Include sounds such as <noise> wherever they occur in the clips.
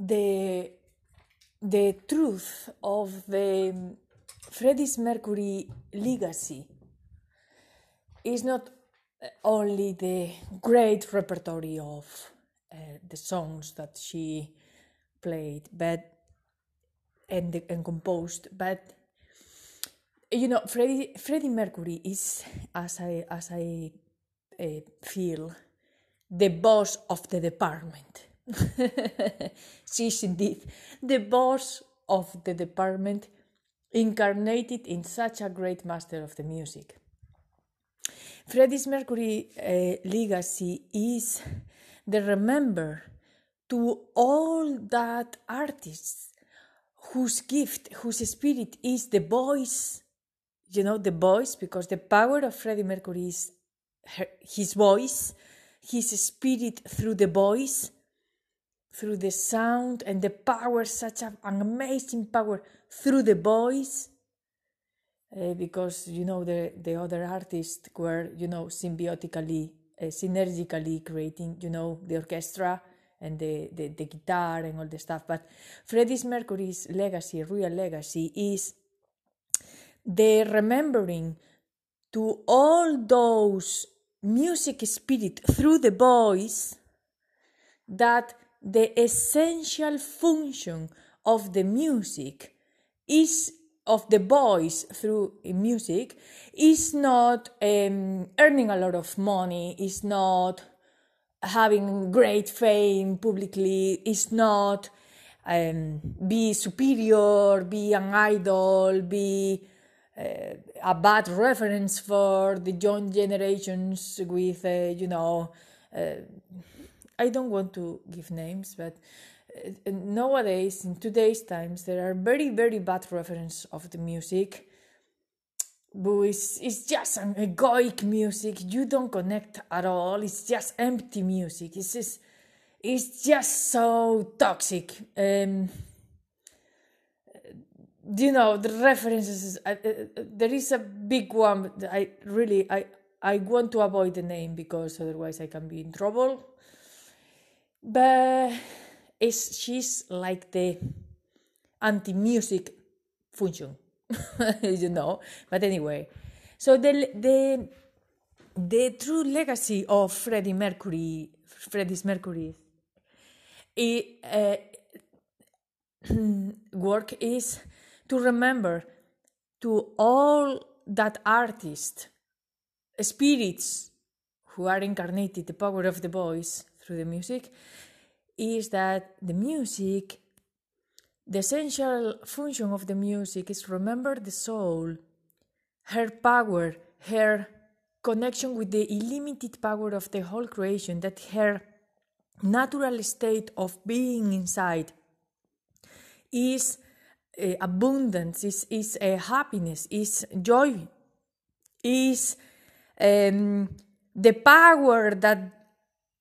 the the truth of the Freddie Mercury legacy is not only the great repertory of uh, the songs that she played, but and, and composed, but you know, Freddie Freddie Mercury is, as I as I uh, feel, the boss of the department. <laughs> She's indeed the boss of the department, incarnated in such a great master of the music. Freddie Mercury uh, legacy is the remember to all that artists whose gift, whose spirit is the voice, you know, the voice, because the power of Freddie Mercury is her, his voice, his spirit through the voice, through the sound, and the power, such an amazing power through the voice. Uh, because you know the the other artists were you know symbiotically uh, synergically creating you know the orchestra and the, the, the guitar and all the stuff but freddie mercury's legacy real legacy is the remembering to all those music spirit through the voice that the essential function of the music is of the voice through music is not um, earning a lot of money is not having great fame publicly is not um, be superior be an idol be uh, a bad reference for the young generations with, uh, you know, uh, I don't want to give names, but uh, nowadays, in today's times, there are very, very bad reference of the music. But it's, it's just an egoic music. You don't connect at all. It's just empty music. It's just, it's just so toxic. Um, you know the references uh, uh, there is a big one i really i i want to avoid the name because otherwise i can be in trouble but it's she's like the anti-music function <laughs> you know? But anyway so the the the true legacy of freddie mercury freddie's mercury it, uh, <clears throat> work is to remember to all that artist spirits who are incarnated the power of the voice through the music is that the music the essential function of the music is remember the soul her power her connection with the illimited power of the whole creation that her natural state of being inside is uh, abundance, is, is uh, happiness, is joy, is um, the power that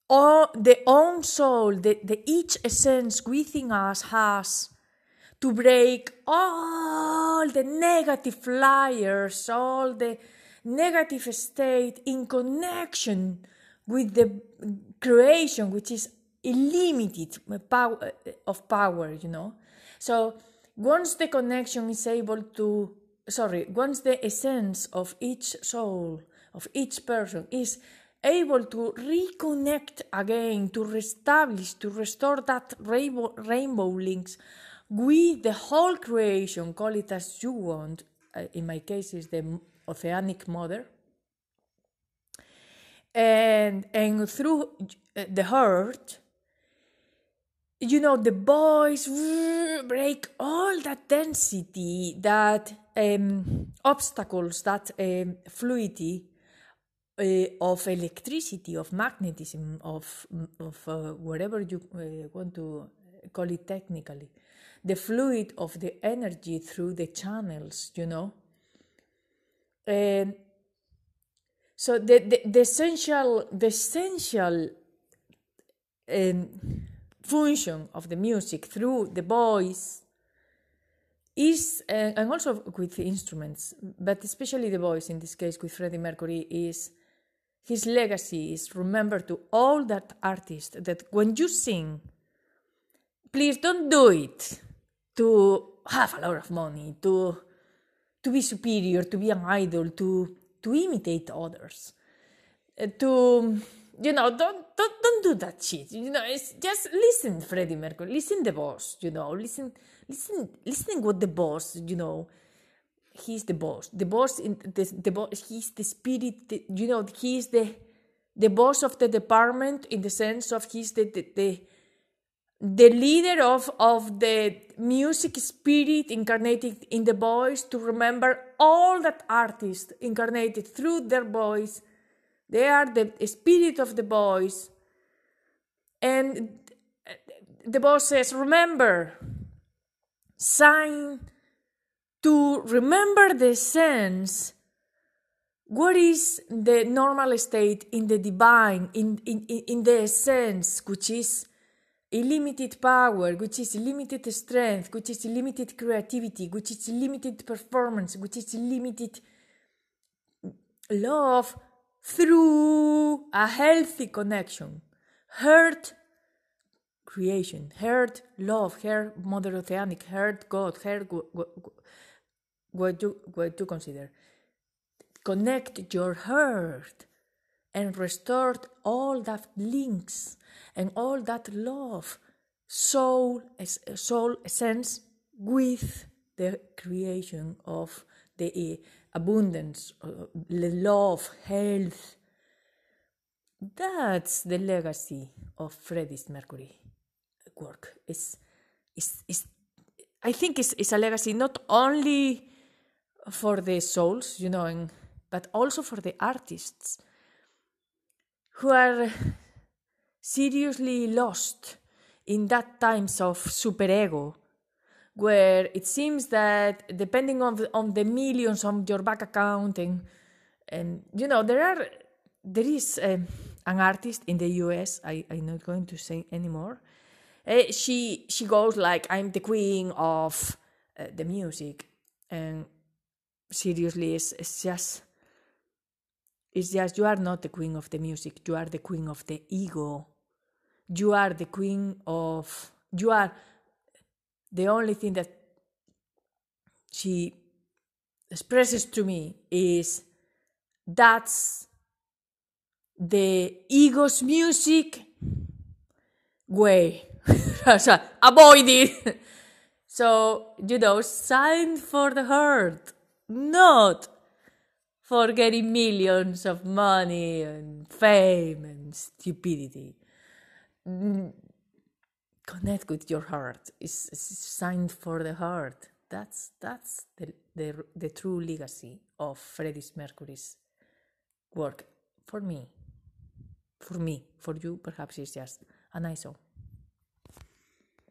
all, the own soul, the, the each essence within us has to break all the negative layers, all the negative state in connection with the creation, which is illimited power of power, you know. So once the connection is able to, sorry, once the essence of each soul, of each person is able to reconnect again, to reestablish, to restore that rainbow, rainbow links with the whole creation, call it as you want. Uh, in my case, is the oceanic mother. And, and through uh, the heart, you know the boys break all that density that um, obstacles that um, fluidity uh, of electricity of magnetism of of uh, whatever you uh, want to call it technically. The fluid of the energy through the channels you know? And so the, the, the essential the essential um, function of the music through the voice is uh, and also with the instruments but especially the voice in this case with freddie mercury is his legacy is remember to all that artists that when you sing please don't do it to have a lot of money, to to be superior, to be an idol, to to imitate others, uh, to you know don't don't don't do that shit. You know, it's just listen, Freddie Mercury, listen the boss. You know, listen listen listening what the boss. You know, he's the boss. The boss in the the boss. He's the spirit. The, you know, he's the the boss of the department in the sense of he's the the, the the leader of, of the music spirit incarnated in the voice to remember all that artists incarnated through their voice they are the spirit of the voice and uh, the boss says remember sign to remember the sense what is the normal state in the divine in, in, in the essence which is illimited power, which is limited strength, which is limited creativity, which is limited performance, which is limited love through a healthy connection. Heart creation, heart love, heart mother oceanic, heart God, heart what you, what you consider. Connect your heart and restore all that links and all that love, soul, soul essence with the creation of the abundance, uh, the love, health. That's the legacy of Freddie Mercury work. It's, it's, it's, I think it's, it's a legacy not only for the souls, you know, and, but also for the artists who are seriously lost in that times of superego where it seems that depending on the, on the millions on your bank account and and you know there are there is um, an artist in the US I I'm not going to say anymore. Uh, she she goes like I'm the queen of uh, the music and seriously it's, it's just it's just you are not the queen of the music, you are the queen of the ego. You are the queen of, you are the only thing that she expresses to me is that's the ego's music way. <laughs> avoid it. <laughs> so, you know, sign for the heart, not for getting millions of money and fame and stupidity. Connect with your heart. It's, it's signed for the heart. That's that's the, the the true legacy of Freddie Mercury's work for me. For me, for you, perhaps it's just an ISO.